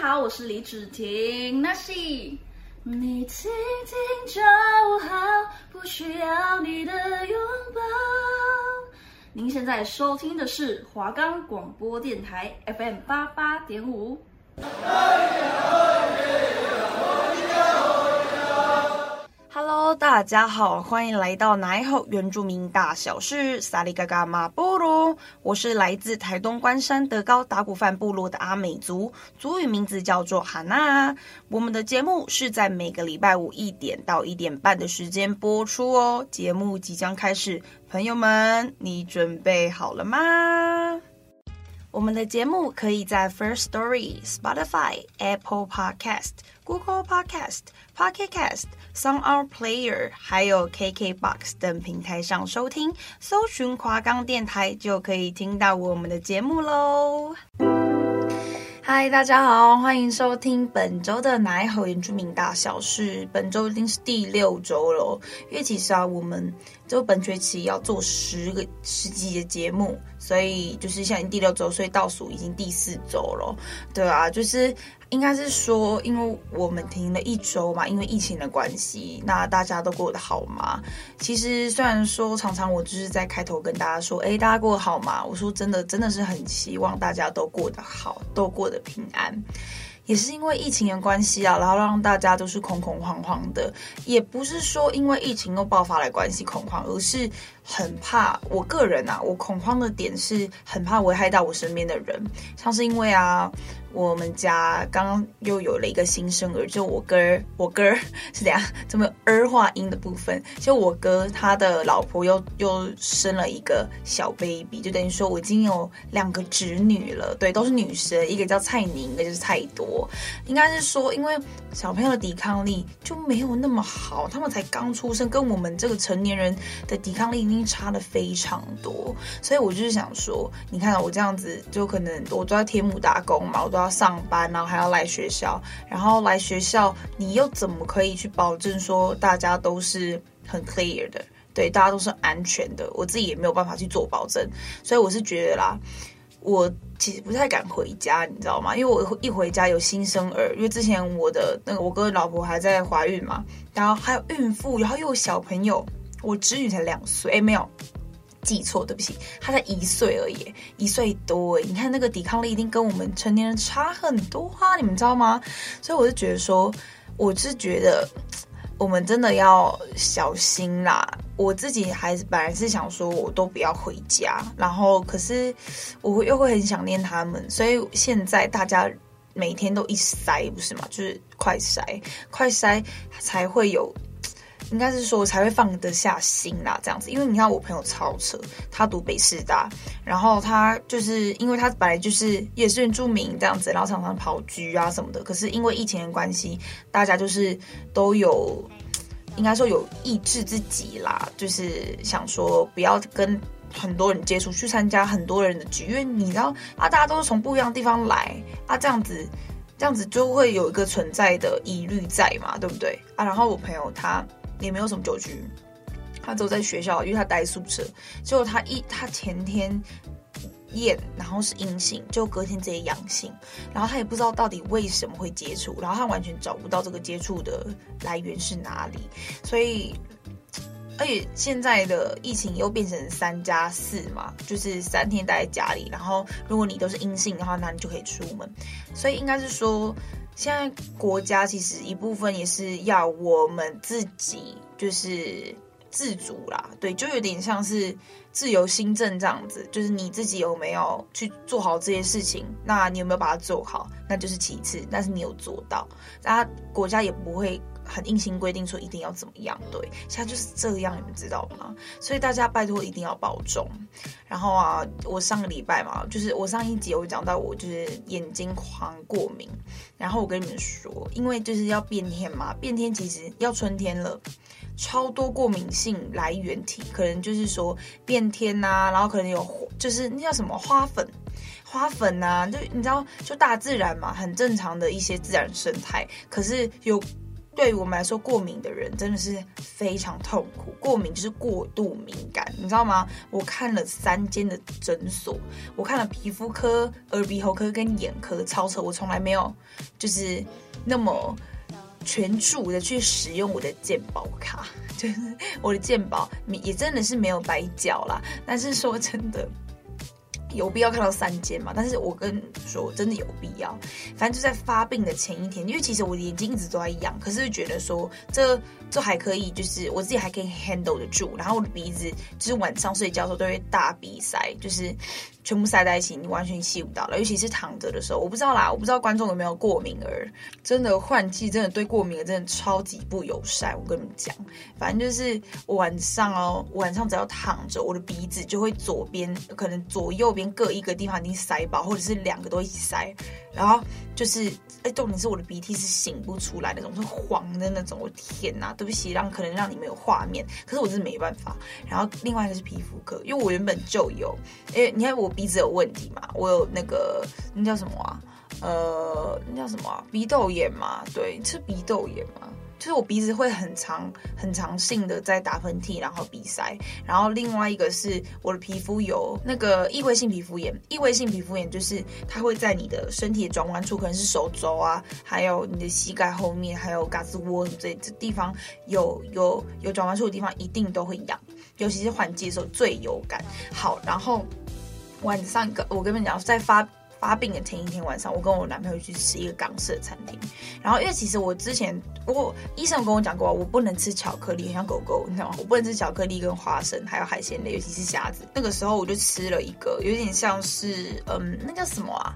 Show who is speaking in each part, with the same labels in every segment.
Speaker 1: 好，我是李芷婷，，Nasi 你听听就好，不需要你的拥抱。您现在收听的是华冈广播电台 FM 八八点五。大家好，欢迎来到奶吼原住民大小事，萨里嘎嘎马波罗。我是来自台东关山德高达古范部落的阿美族，族语名字叫做哈娜。我们的节目是在每个礼拜五一点到一点半的时间播出哦。节目即将开始，朋友们，你准备好了吗？我们的节目可以在 First Story、Spotify、Apple Podcast、Google Podcast、Pocket Cast、Sound On Player，还有 KKBox 等平台上收听，搜寻华冈电台就可以听到我们的节目喽。嗨，大家好，欢迎收听本周的奶吼原住民大小事。本周已经是第六周了，因为其实啊，我们就本学期要做十个十集的节目。所以就是现在第六周，所以倒数已经第四周了，对啊，就是应该是说，因为我们停了一周嘛，因为疫情的关系，那大家都过得好吗？其实虽然说常常我就是在开头跟大家说，哎，大家过得好吗？我说真的，真的是很希望大家都过得好，都过得平安。也是因为疫情的关系啊，然后让大家都是恐恐慌慌的。也不是说因为疫情又爆发来关系恐慌，而是很怕。我个人啊，我恐慌的点是很怕危害到我身边的人，像是因为啊。我们家刚刚又有了一个新生儿，就我哥，我哥 是怎样这么儿化音的部分？就我哥他的老婆又又生了一个小 baby，就等于说我已经有两个侄女了，对，都是女生，一个叫蔡宁，一个就是蔡多。应该是说，因为小朋友的抵抗力就没有那么好，他们才刚出生，跟我们这个成年人的抵抗力差得非常多，所以我就是想说，你看我这样子，就可能我都要天母打工嘛，我都。要上班，然后还要来学校，然后来学校，你又怎么可以去保证说大家都是很 clear 的？对，大家都是安全的。我自己也没有办法去做保证，所以我是觉得啦，我其实不太敢回家，你知道吗？因为我一回家有新生儿，因为之前我的那个我哥的老婆还在怀孕嘛，然后还有孕妇，然后又有小朋友，我侄女才两岁，哎，没有。记错，对不起，他才一岁而已，一岁多，你看那个抵抗力一定跟我们成年人差很多啊，你们知道吗？所以我就觉得说，我是觉得我们真的要小心啦。我自己还是本来是想说，我都不要回家，然后可是我又会很想念他们，所以现在大家每天都一塞，不是吗？就是快塞，快塞才会有。应该是说才会放得下心啦，这样子，因为你看我朋友超扯，他读北师大，然后他就是因为他本来就是也是原住民这样子，然后常常跑局啊什么的，可是因为疫情的关系，大家就是都有，应该说有抑制自己啦，就是想说不要跟很多人接触，去参加很多人的局，因为你知道啊，大家都是从不一样的地方来啊，这样子这样子就会有一个存在的疑虑在嘛，对不对啊？然后我朋友他。也没有什么酒局，他走在学校，因为他待宿舍。结果他一他前天验，然后是阴性，就隔天直接阳性，然后他也不知道到底为什么会接触，然后他完全找不到这个接触的来源是哪里。所以，而且现在的疫情又变成三加四嘛，就是三天待在家里，然后如果你都是阴性的话，那你就可以出门。所以应该是说。现在国家其实一部分也是要我们自己就是自主啦，对，就有点像是自由新政这样子，就是你自己有没有去做好这些事情，那你有没有把它做好，那就是其次，但是你有做到，那国家也不会。很硬性规定说一定要怎么样，对，现在就是这样，你们知道吗？所以大家拜托一定要保重。然后啊，我上个礼拜嘛，就是我上一集我讲到我就是眼睛狂过敏，然后我跟你们说，因为就是要变天嘛，变天其实要春天了，超多过敏性来源体，可能就是说变天呐、啊，然后可能有就是那叫什么花粉，花粉呐、啊，就你知道，就大自然嘛，很正常的一些自然生态，可是有。对于我们来说，过敏的人真的是非常痛苦。过敏就是过度敏感，你知道吗？我看了三间的诊所，我看了皮肤科、耳鼻喉科跟眼科，超扯！我从来没有就是那么全注的去使用我的健保卡，就是我的健保也真的是没有白缴啦。但是说真的。有必要看到三间嘛？但是我跟你说，真的有必要。反正就在发病的前一天，因为其实我的眼睛一直都在痒，可是觉得说这这还可以，就是我自己还可以 handle 得住。然后我的鼻子就是晚上睡觉的时候都会大鼻塞，就是。全部塞在一起，你完全吸不到了。尤其是躺着的时候，我不知道啦，我不知道观众有没有过敏儿。真的换季，真的对过敏儿真的超级不友善。我跟你们讲，反正就是晚上哦，晚上只要躺着，我的鼻子就会左边可能左右边各一个地方已经塞爆，或者是两个都一起塞。然后就是，哎，重点是我的鼻涕是擤不出来那种，是黄的那种。我天哪，对不起，让可能让你没有画面，可是我真是没办法。然后另外一个是皮肤科，因为我原本就有，哎，你看我鼻子有问题嘛，我有那个那叫什么啊？呃，那叫什么啊？鼻窦炎嘛，对，是鼻窦炎嘛。就是我鼻子会很长、很长性的在打喷嚏，然后鼻塞。然后另外一个是我的皮肤有那个异位性皮肤炎。异位性皮肤炎就是它会在你的身体的转弯处，可能是手肘啊，还有你的膝盖后面，还有胳肢窝这这地方有有有转弯处的地方，一定都会痒，尤其是换季的时候最有感。好，然后晚上个我跟你讲，在发。发病的前一天晚上，我跟我男朋友去吃一个港式的餐厅。然后，因为其实我之前，我医生有跟我讲过，我不能吃巧克力，很像狗狗，你知道吗？我不能吃巧克力跟花生，还有海鲜类，尤其是虾子。那个时候我就吃了一个，有点像是，嗯，那叫什么啊？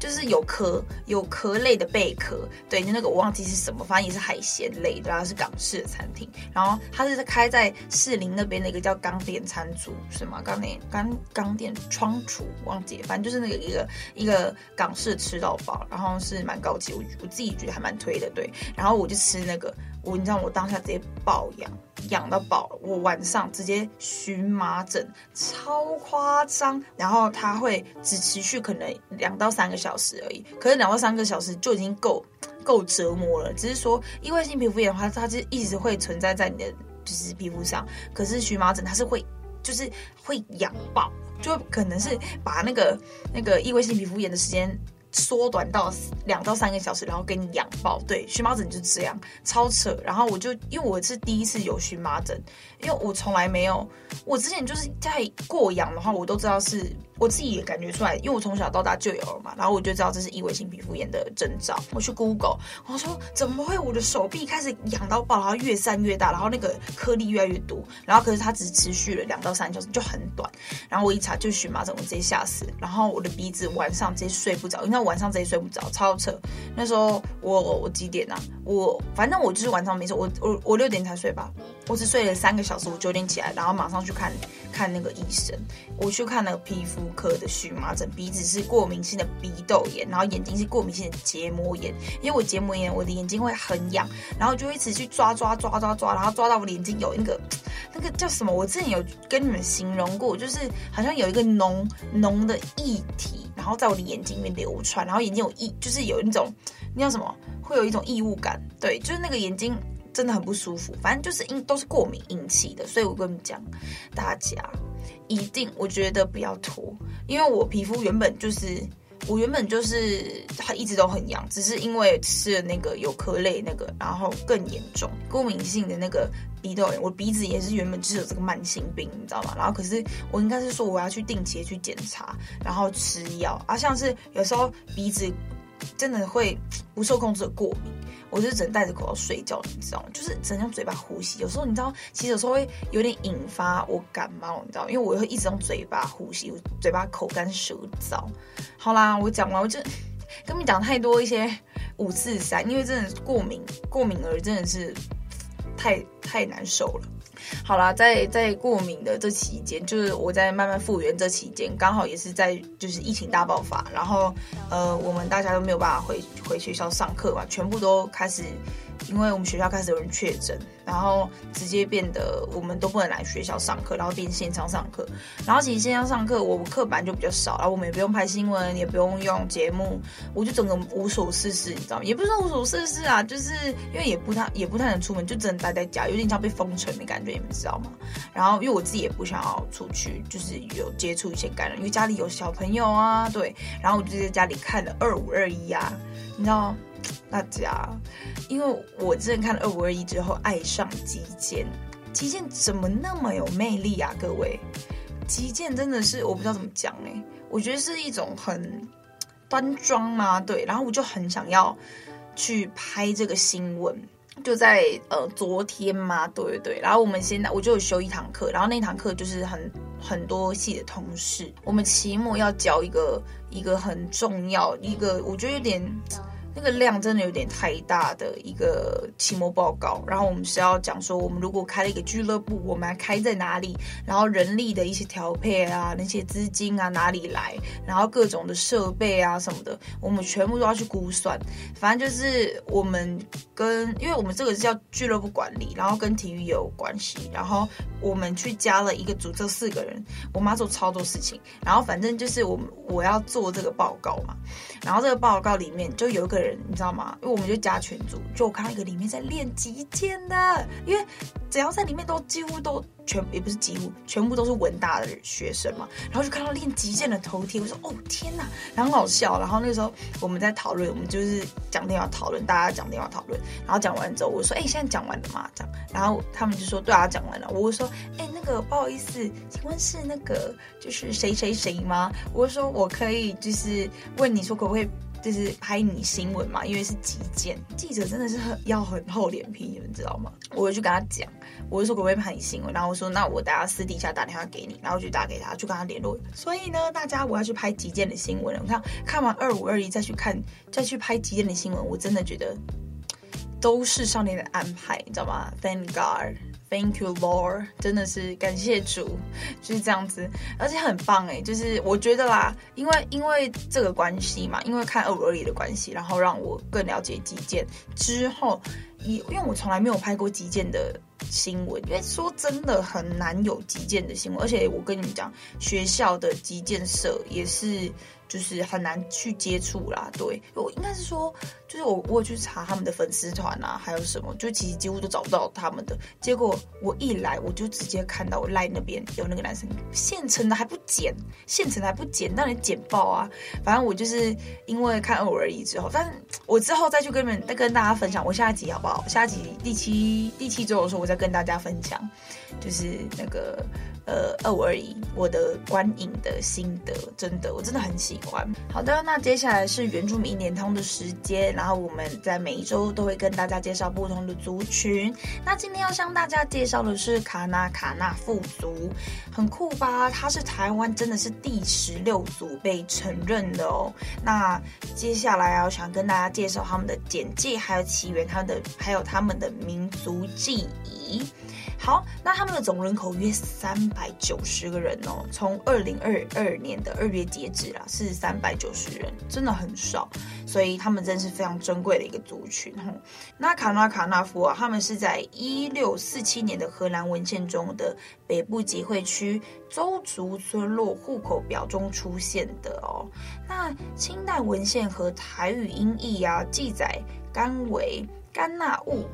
Speaker 1: 就是有壳有壳类的贝壳，对，就那个我忘记是什么，反正也是海鲜类的，然后是港式的餐厅。然后它是开在士林那边的一个叫钢店餐厨，是吗？钢店钢钢店窗厨，忘记，反正就是那个一个。一个港式吃到饱，然后是蛮高级，我我自己觉得还蛮推的，对。然后我就吃那个，我你知道我当下直接爆痒，痒到爆，我晚上直接荨麻疹，超夸张。然后它会只持续可能两到三个小时而已，可是两到三个小时就已经够够折磨了。只是说异位性皮肤炎的话，它就一直会存在在你的就是皮肤上，可是荨麻疹它是会就是会痒爆。就可能是把那个那个异位性皮肤炎的时间缩短到两到三个小时，然后给你养爆。对，荨麻疹就这样，超扯。然后我就因为我是第一次有荨麻疹，因为我从来没有，我之前就是在过痒的话，我都知道是。我自己也感觉出来，因为我从小到大就有了嘛，然后我就知道这是异位性皮肤炎的征兆。我去 Google，我说怎么会我的手臂开始痒到爆，然后越散越大，然后那个颗粒越来越多，然后可是它只持续了两到三小时，就很短。然后我一查就荨麻疹，我直接吓死。然后我的鼻子晚上直接睡不着，因为晚上直接睡不着，超扯。那时候我我几点啊？我反正我就是晚上没事，我我我六点才睡吧，我只睡了三个小时，我九点起来，然后马上去看看那个医生，我去看那个皮肤。科的荨麻疹，鼻子是过敏性的鼻窦炎，然后眼睛是过敏性的结膜炎。因为我结膜炎，我的眼睛会很痒，然后就一直去抓抓抓抓抓，然后抓到我眼睛有那个那个叫什么？我之前有跟你们形容过，就是好像有一个浓浓的液体，然后在我的眼睛里面流窜，然后眼睛有异，就是有那种那叫什么？会有一种异物感，对，就是那个眼睛真的很不舒服。反正就是因都是过敏引起的，所以我跟你们讲，大家。一定，我觉得不要拖，因为我皮肤原本就是，我原本就是它一直都很痒，只是因为吃了那个有壳类那个，然后更严重，过敏性的那个鼻窦炎，我鼻子也是原本就是有这个慢性病，你知道吗？然后可是我应该是说我要去定期去检查，然后吃药，啊，像是有时候鼻子真的会不受控制的过敏。我就只能戴着口罩睡觉，你知道吗？就是只能用嘴巴呼吸。有时候你知道，其实有时候会有点引发我感冒，你知道，因为我会一直用嘴巴呼吸，我嘴巴口干舌燥。好啦，我讲完，我就跟你讲太多一些五四三，因为真的是过敏，过敏而真的是太太难受了。好啦，在在过敏的这期间，就是我在慢慢复原这期间，刚好也是在就是疫情大爆发，然后呃，我们大家都没有办法回回学校上课嘛，全部都开始。因为我们学校开始有人确诊，然后直接变得我们都不能来学校上课，然后变线上上课。然后其实线上上课，我们课本就比较少，然后我们也不用拍新闻，也不用用节目，我就整个无所事事，你知道吗？也不是说无所事事啊，就是因为也不太也不太能出门，就只能待在家，有点像被封城的感觉，你们知道吗？然后因为我自己也不想要出去，就是有接触一些感染，因为家里有小朋友啊，对。然后我就在家里看了二五二一啊，你知道吗？大家，因为我之前看了二五二一之后，爱上击剑。击剑怎么那么有魅力啊？各位，击剑真的是我不知道怎么讲哎，我觉得是一种很端庄嘛，对。然后我就很想要去拍这个新闻，就在呃昨天嘛，对对对。然后我们现在我就有修一堂课，然后那堂课就是很很多系的同事，我们期末要交一个一个很重要一个，我觉得有点。那个量真的有点太大的一个期末报告，然后我们是要讲说，我们如果开了一个俱乐部，我们开在哪里？然后人力的一些调配啊，那些资金啊哪里来？然后各种的设备啊什么的，我们全部都要去估算。反正就是我们跟，因为我们这个是叫俱乐部管理，然后跟体育也有关系。然后我们去加了一个组，这四个人，我妈做超多事情。然后反正就是我我要做这个报告嘛，然后这个报告里面就有一个人。你知道吗？因为我们就加群组，就我看到一个里面在练击剑的，因为只要在里面都几乎都全也不是几乎全部都是文大的学生嘛，然后就看到练击剑的头贴，我说哦天哪，然后很好笑。然后那时候我们在讨论，我们就是讲电话讨论，大家讲电话讨论，然后讲完之后我说哎、现在讲完了吗？这样，然后他们就说对啊讲完了。我说哎、那个不好意思，请问是那个就是谁谁谁吗？我说我可以就是问你说可不可以。就是拍你新闻嘛，因为是急件，记者真的是很要很厚脸皮，你们知道吗？我就去跟他讲，我就说可不可以拍你新闻，然后我说那我等下私底下打电话给你，然后就打给他，就跟他联络。所以呢，大家我要去拍急件的新闻了。我看看完二五二一再去看，再去拍急件的新闻，我真的觉得都是上天的安排，你知道吗？Thank God。Thank you, Lord，真的是感谢主，就是这样子，而且很棒哎，就是我觉得啦，因为因为这个关系嘛，因为看二五二一的关系，然后让我更了解击剑之后，因为我从来没有拍过击剑的新闻，因为说真的很难有击剑的新闻，而且我跟你们讲，学校的击剑社也是。就是很难去接触啦，对，我应该是说，就是我我去查他们的粉丝团啊，还有什么，就其实几乎都找不到他们的。结果我一来，我就直接看到我赖那边有那个男生现成的还不剪，现成的还不剪，让你剪爆啊！反正我就是因为看偶而已之后，但我之后再去跟你们再跟大家分享，我下一集好不好？下一集第七第七周的时候，我再跟大家分享，就是那个。呃，二五二一，我的观影的心得，真的，我真的很喜欢。好的，那接下来是原住民联通的时间，然后我们在每一周都会跟大家介绍不同的族群。那今天要向大家介绍的是卡那卡那富族，很酷吧？它是台湾真的是第十六族被承认的哦。那接下来啊，我想跟大家介绍他们的简介，还有起源，他们的还有他们的民族记忆。好，那他们的总人口约三百九十个人哦。从二零二二年的二月截止啦，是三百九十人，真的很少。所以他们真是非常珍贵的一个族群。那卡那卡纳夫啊，他们是在一六四七年的荷兰文献中的北部集会区邹族村落户口表中出现的哦。那清代文献和台语音译啊，记载甘为甘纳物、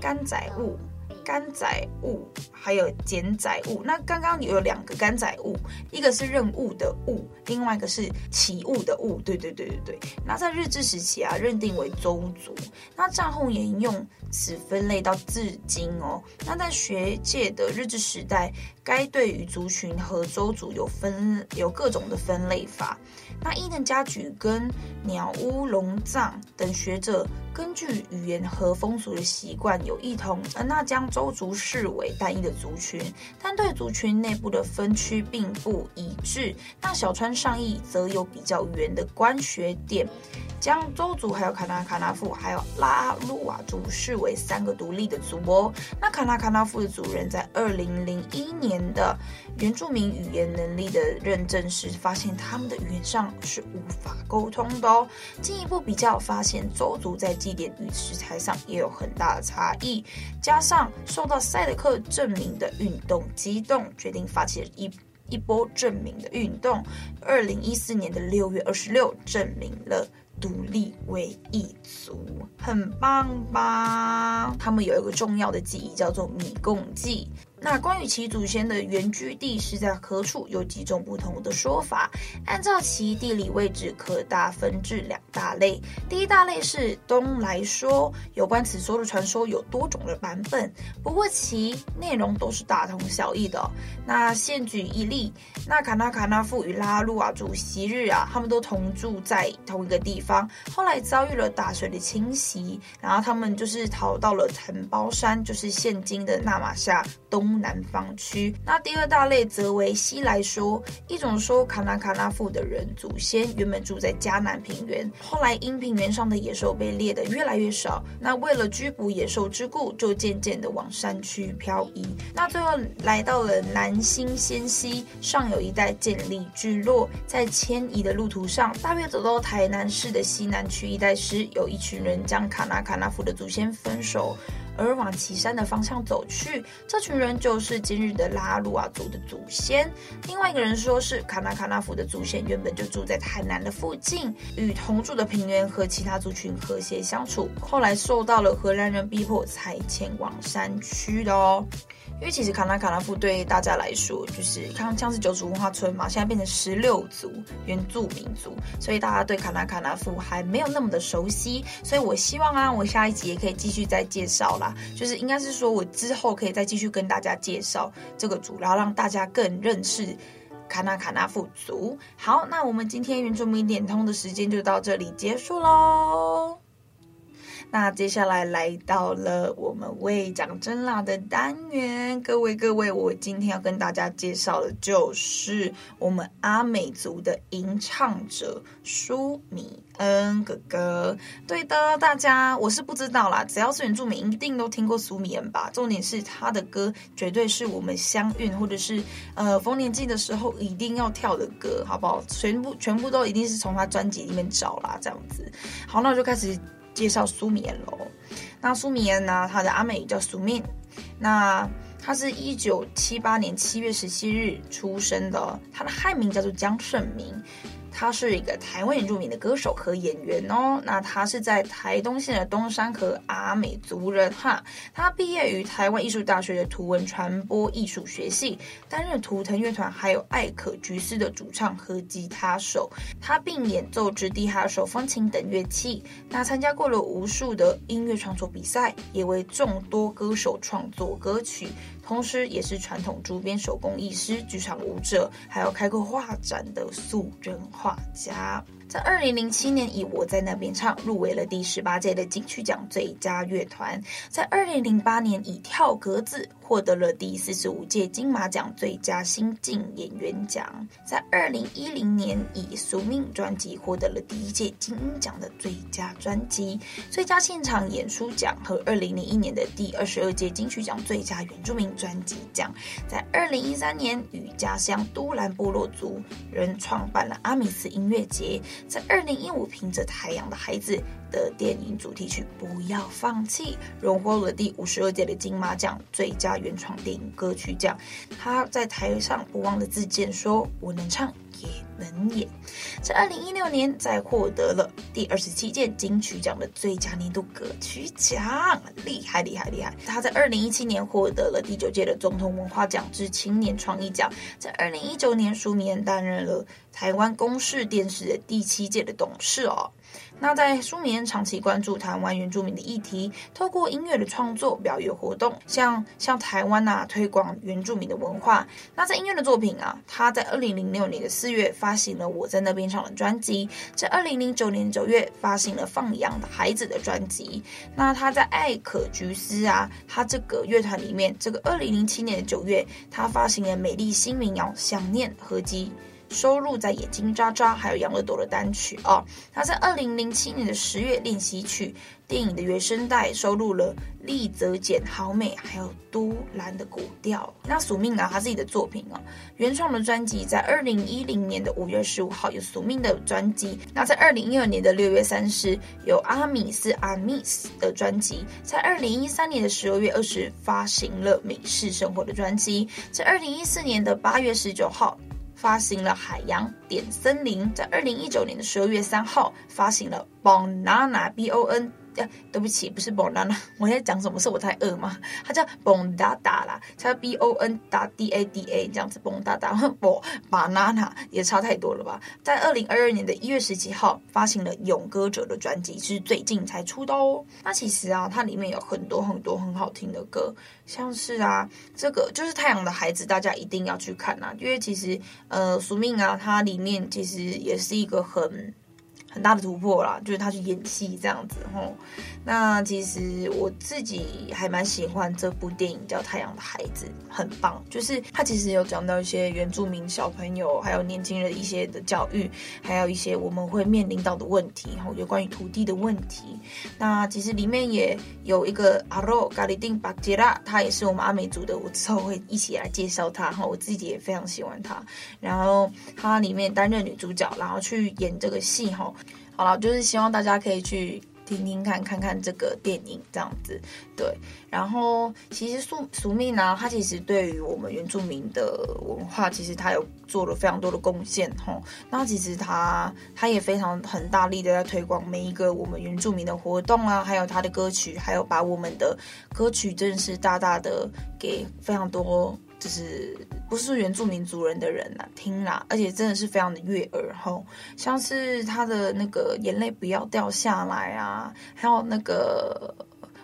Speaker 1: 甘仔物。干载物还有简载物，那刚刚有两个干载物，一个是任务的物，另外一个是起物的物。对对对对对。那在日治时期啊，认定为宗族，那战后沿用此分类到至今哦。那在学界的日治时代，该对于族群和州族有分有各种的分类法。那伊能嘉矩跟鸟屋隆藏等学者。根据语言和风俗的习惯有异同，而那将州族视为单一的族群，但对族群内部的分区并不一致。那小川上义则有比较圆的观学点。将周族、还有卡纳卡纳富、还有拉鲁瓦族视为三个独立的族哦。那卡纳卡纳富的族人在二零零一年的原住民语言能力的认证时，发现他们的语言上是无法沟通的哦。进一步比较发现，周族在祭典与食材上也有很大的差异。加上受到赛德克证明的运动激动，决定发起一一波证明的运动。二零一四年的六月二十六，证明了。独立为一族，很棒吧？他们有一个重要的记忆，叫做米共祭。那关于其祖先的原居地是在何处，有几种不同的说法。按照其地理位置，可大分至两大类。第一大类是东来说，有关此说的传说有多种的版本，不过其内容都是大同小异的。那现举一例，那卡纳卡纳夫与拉鲁瓦族昔日啊，他们都同住在同一个地方，后来遭遇了大水的侵袭，然后他们就是逃到了藤包山，就是现今的纳玛夏东。东南方区，那第二大类则为西来说，一种说卡纳卡纳富的人祖先原本住在嘉南平原，后来因平原上的野兽被猎得越来越少，那为了拘捕野兽之故，就渐渐的往山区漂移，那最后来到了南新仙溪上游一带建立聚落，在迁移的路途上，大约走到台南市的西南区一带时，有一群人将卡纳卡纳富的祖先分手。而往岐山的方向走去，这群人就是今日的拉鲁瓦族的祖先。另外一个人说是卡纳卡纳福的祖先原本就住在台南的附近，与同住的平原和其他族群和谐相处，后来受到了荷兰人逼迫才迁往山区的哦。因为其实卡纳卡那富对大家来说，就是看像是九族文化村嘛，现在变成十六族原住民族，所以大家对卡纳卡那富还没有那么的熟悉。所以我希望啊，我下一集也可以继续再介绍啦，就是应该是说我之后可以再继续跟大家介绍这个族，然后让大家更认识卡纳卡纳富族。好，那我们今天原住民点通的时间就到这里结束喽。那接下来来到了我们为讲真啦的单元，各位各位，我今天要跟大家介绍的就是我们阿美族的吟唱者舒米恩哥哥。对的，大家我是不知道啦，只要是原住民，一定都听过舒米恩吧？重点是他的歌绝对是我们乡运或者是呃逢年祭的时候一定要跳的歌，好不好？全部全部都一定是从他专辑里面找啦，这样子。好，那我就开始。介绍苏米恩喽，那苏米恩呢？他的阿美叫苏敏，那他是一九七八年七月十七日出生的，他的汉名叫做江胜明。他是一个台湾原住民的歌手和演员哦。那他是在台东县的东山和阿美族人哈。他毕业于台湾艺术大学的图文传播艺术学系，担任图腾乐团还有艾可橘斯的主唱和吉他手。他并演奏直笛哈手风琴等乐器。那参加过了无数的音乐创作比赛，也为众多歌手创作歌曲。同时，也是传统竹编手工艺师、剧场舞者，还有开过画展的素人画家。在二零零七年，以《我在那边唱》入围了第十八届的金曲奖最佳乐团。在二零零八年，以《跳格子》获得了第四十五届金马奖最佳新晋演员奖。在二零一零年，以《宿命》专辑获得了第一届金音奖的最佳专辑、最佳现场演出奖和二零零一年的第二十二届金曲奖最佳原住民专辑奖。在二零一三年，与家乡都兰部落族人创办了阿米斯音乐节。在二零一五，凭着《太阳的孩子》的电影主题曲《不要放弃》，荣获了第五十二届的金马奖最佳原创电影歌曲奖。他在台上不忘的自荐说：“我能唱，也能演。”在二零一六年，再获得了第二十七届金曲奖的最佳年度歌曲奖，厉害厉害厉害！他在二零一七年获得了第九届的总统文化奖之青年创意奖。在二零一九年，舒米恩担任了台湾公视电视的第七届的董事哦。那在舒米恩长期关注台湾原住民的议题，透过音乐的创作、表演活动，像像台湾啊推广原住民的文化。那在音乐的作品啊，他在二零零六年的四月发行了《我在那边唱》的专辑，在二零零九年九月发行了《放羊的孩子》的专辑。那他在艾可橘斯啊，他这个乐团里面，这个二零零七年的九月，他发行了《美丽新民谣想念》合辑。收录在《眼睛渣渣》还有《养乐多》的单曲哦。他在二零零七年的十月练习曲电影的原声带收录了《丽泽简好美》还有《都兰的古调》。那宿命啊，他自己的作品啊，原创的专辑在二零一零年的五月十五号有宿命的专辑。那在二零一二年的六月三十有阿米斯阿米斯的专辑。在二零一三年的十二月二十发行了美式生活的专辑。在二零一四年的八月十九号。发行了《海洋点森林》，在二零一九年的十二月三号发行了《Bonana B O N》。哎，对不起，不是 Bonana，我在讲什么？是我太饿吗？它叫 Bondada 啦，它叫 B O N 打 D A D A 这样子，Bondada 不 Banana 也差太多了吧？在二零二二年的一月十七号发行了《勇歌者》的专辑，是最近才出的哦。那其实啊，它里面有很多很多很好听的歌，像是啊，这个就是《太阳的孩子》，大家一定要去看啊，因为其实呃，宿命啊，它里面其实也是一个很。很大的突破啦，就是他去演戏这样子吼。那其实我自己还蛮喜欢这部电影，叫《太阳的孩子》，很棒。就是他其实有讲到一些原住民小朋友还有年轻人一些的教育，还有一些我们会面临到的问题，吼，有关于土地的问题。那其实里面也有一个阿罗咖里丁巴吉拉，他也是我们阿美族的，我之后会一起来介绍他哈。我自己也非常喜欢他。然后他里面担任女主角，然后去演这个戏哈。好了，就是希望大家可以去听听看，看看这个电影这样子，对。然后其实苏苏命呢，他其实对于我们原住民的文化，其实他有做了非常多的贡献吼。那其实他他也非常很大力的在推广每一个我们原住民的活动啊，还有他的歌曲，还有把我们的歌曲真的是大大的给非常多。就是不是原住民族人的人呐、啊，听啦，而且真的是非常的悦耳吼，像是他的那个眼泪不要掉下来啊，还有那个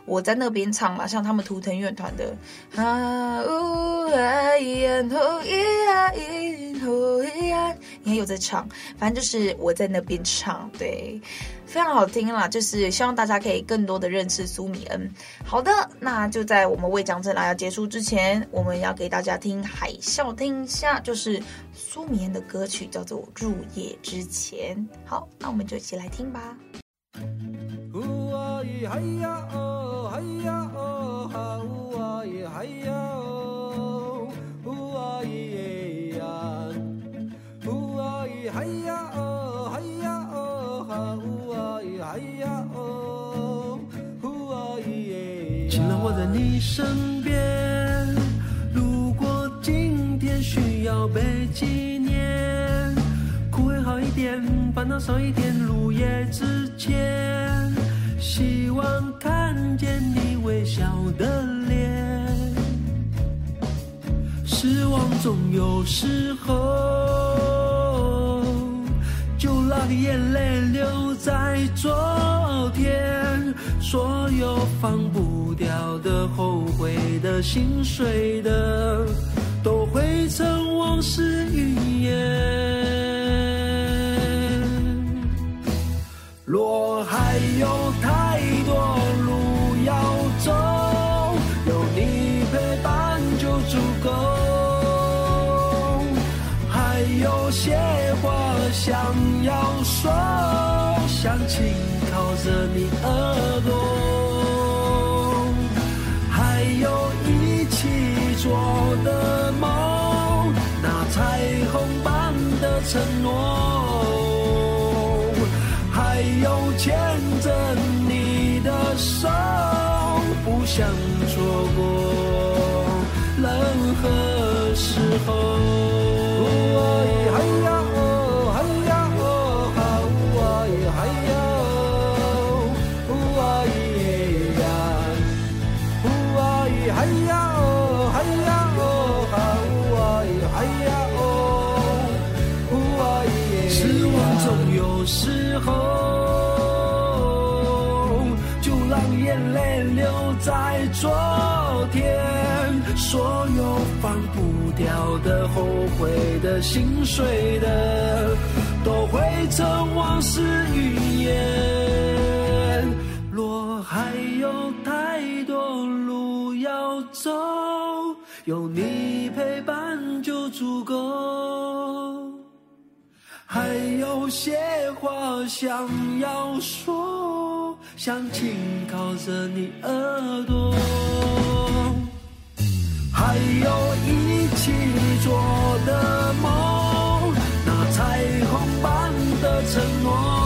Speaker 1: 我在那边唱啦，像他们图腾乐团的啊呜啊咿呀吼咿呀咿吼咿呀，也有在唱，反正就是我在那边唱，对。非常好听啦，就是希望大家可以更多的认识苏米恩。好的，那就在我们为讲者来要结束之前，我们要给大家听海啸听一下，就是苏米恩的歌曲，叫做《入夜之前》。好，那我们就一起来听吧。
Speaker 2: 身边，如果今天需要被纪念，哭会好一点，烦恼少一点，入夜之前，希望看见你微笑的脸。失望总有时候，就让眼泪留在昨天，所有放不。掉的、后悔的、心碎的，都会成往事云烟。若还有太多路要走，有你陪伴就足够。还有些话想要说，想起着你耳朵。还有一起做的梦，那彩虹般的承诺，还有牵着你的手，不想错过任何时候。心碎的，都会成往事云烟。若还有太多路要走，有你陪伴就足够。还有些话想要说，想紧靠着你耳朵，还有一起做承诺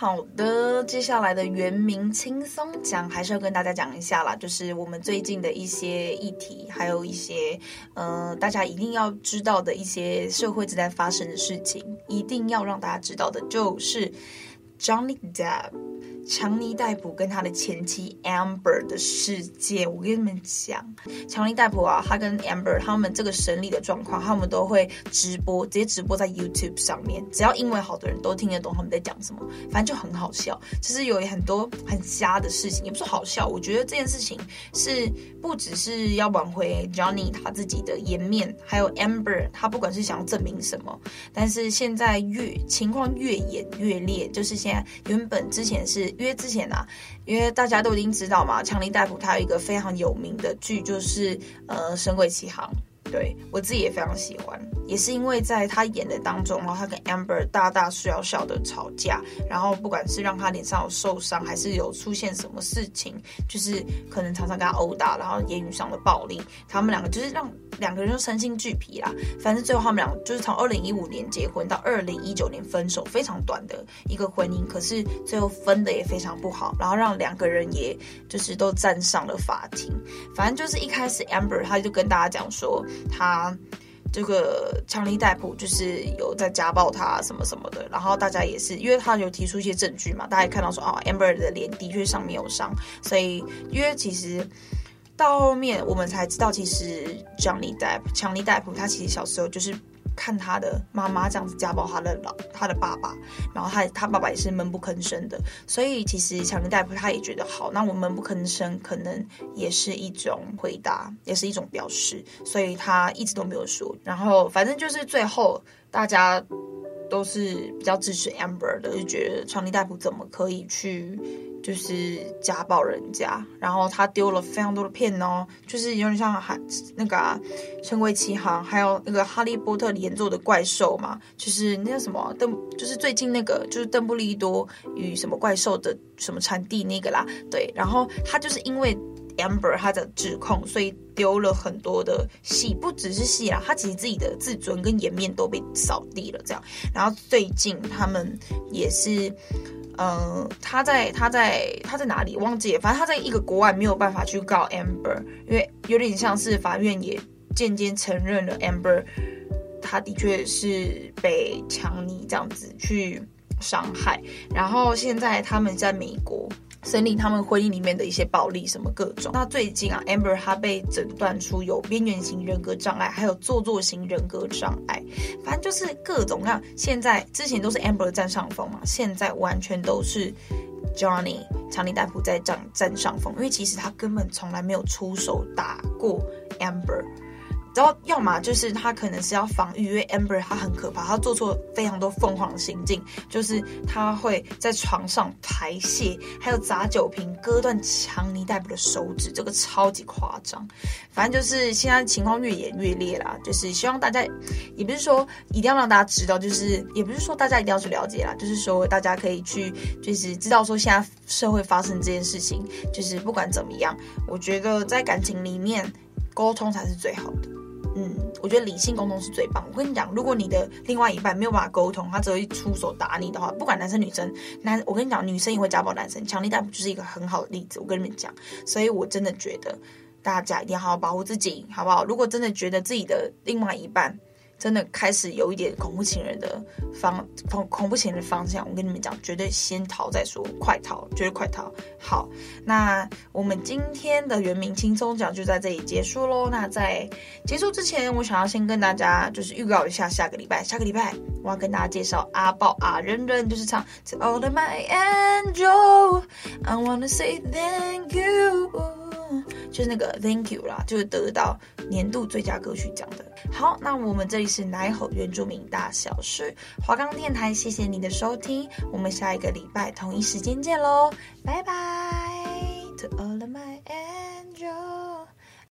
Speaker 1: 好的，接下来的原名轻松讲还是要跟大家讲一下啦，就是我们最近的一些议题，还有一些呃大家一定要知道的一些社会正在发生的事情，一定要让大家知道的，就是 Johnny Depp。强尼戴普跟他的前妻 Amber 的世界，我跟你们讲，强尼戴普啊，他跟 Amber 他们这个审理的状况，他们都会直播，直接直播在 YouTube 上面。只要英文好的人都听得懂他们在讲什么，反正就很好笑。其实有很多很瞎的事情，也不是好笑。我觉得这件事情是不只是要挽回 Johnny 他自己的颜面，还有 Amber 他不管是想要证明什么，但是现在越情况越演越烈，就是现在原本之前是。因为之前啊，因为大家都已经知道嘛，强林大夫他有一个非常有名的剧，就是呃《神鬼奇航》。对，我自己也非常喜欢，也是因为在他演的当中，然后他跟 Amber 大大小小的吵架，然后不管是让他脸上有受伤，还是有出现什么事情，就是可能常常跟他殴打，然后言语上的暴力，他们两个就是让两个人就身心俱疲啦。反正最后他们俩就是从二零一五年结婚到二零一九年分手，非常短的一个婚姻，可是最后分的也非常不好，然后让两个人也就是都站上了法庭。反正就是一开始 Amber 他就跟大家讲说。他这个强力逮捕就是有在家暴他什么什么的，然后大家也是因为他有提出一些证据嘛，大家也看到说哦，Amber 的脸的确上面有伤，所以因为其实到后面我们才知道，其实 Johnny Depp 强尼戴普他其实小时候就是。看他的妈妈这样子家暴他的老他的爸爸，然后他他爸爸也是闷不吭声的，所以其实强尼戴普他也觉得好，那我闷不吭声可能也是一种回答，也是一种表示，所以他一直都没有说。然后反正就是最后大家都是比较支持 Amber 的，就觉得强尼戴夫怎么可以去。就是家暴人家，然后他丢了非常多的片哦，就是有点像还那个啊《神鬼奇航》，还有那个《哈利波特》里演做的怪兽嘛，就是那个什么邓，就是最近那个就是邓布利多与什么怪兽的什么产地那个啦，对，然后他就是因为 Amber 他的指控，所以丢了很多的戏，不只是戏啊，他其实自己的自尊跟颜面都被扫地了这样，然后最近他们也是。嗯，他在他在他在哪里忘记了？反正他在一个国外没有办法去告 Amber，因为有点像是法院也渐渐承认了 Amber，他的确是被强尼这样子去伤害。然后现在他们在美国。审理他们婚姻里面的一些暴力，什么各种。那最近啊，Amber 她被诊断出有边缘型人格障碍，还有做作型人格障碍，反正就是各种各样。现在之前都是 Amber 占上风嘛，现在完全都是 Johnny 强尼戴普在占占上风，因为其实他根本从来没有出手打过 Amber。然后要么就是他可能是要防御，因为 Amber 他很可怕，他做错非常多凤凰的行径，就是他会在床上排泄，还有砸酒瓶、割断强尼戴普的手指，这个超级夸张。反正就是现在情况越演越烈啦，就是希望大家，也不是说一定要让大家知道，就是也不是说大家一定要去了解啦，就是说大家可以去，就是知道说现在社会发生这件事情，就是不管怎么样，我觉得在感情里面沟通才是最好的。嗯，我觉得理性沟通是最棒。我跟你讲，如果你的另外一半没有办法沟通，他只会出手打你的话，不管男生女生，男我跟你讲，女生也会家暴男生。强力逮捕就是一个很好的例子。我跟你们讲，所以我真的觉得大家一定要好好保护自己，好不好？如果真的觉得自己的另外一半，真的开始有一点恐怖情人的方恐恐怖情人的方向，我跟你们讲，绝对先逃再说，快逃，绝对快逃。好，那我们今天的原名轻松讲就在这里结束喽。那在结束之前，我想要先跟大家就是预告一下下个礼拜，下个礼拜我要跟大家介绍阿豹阿扔扔，就是唱 To all my angel，I wanna say thank you。就是那个 Thank you 啦，就是得到年度最佳歌曲奖的。好，那我们这里是奶吼原住民大小事华冈电台，谢谢你的收听，我们下一个礼拜同一时间见喽，拜拜。To all of my angels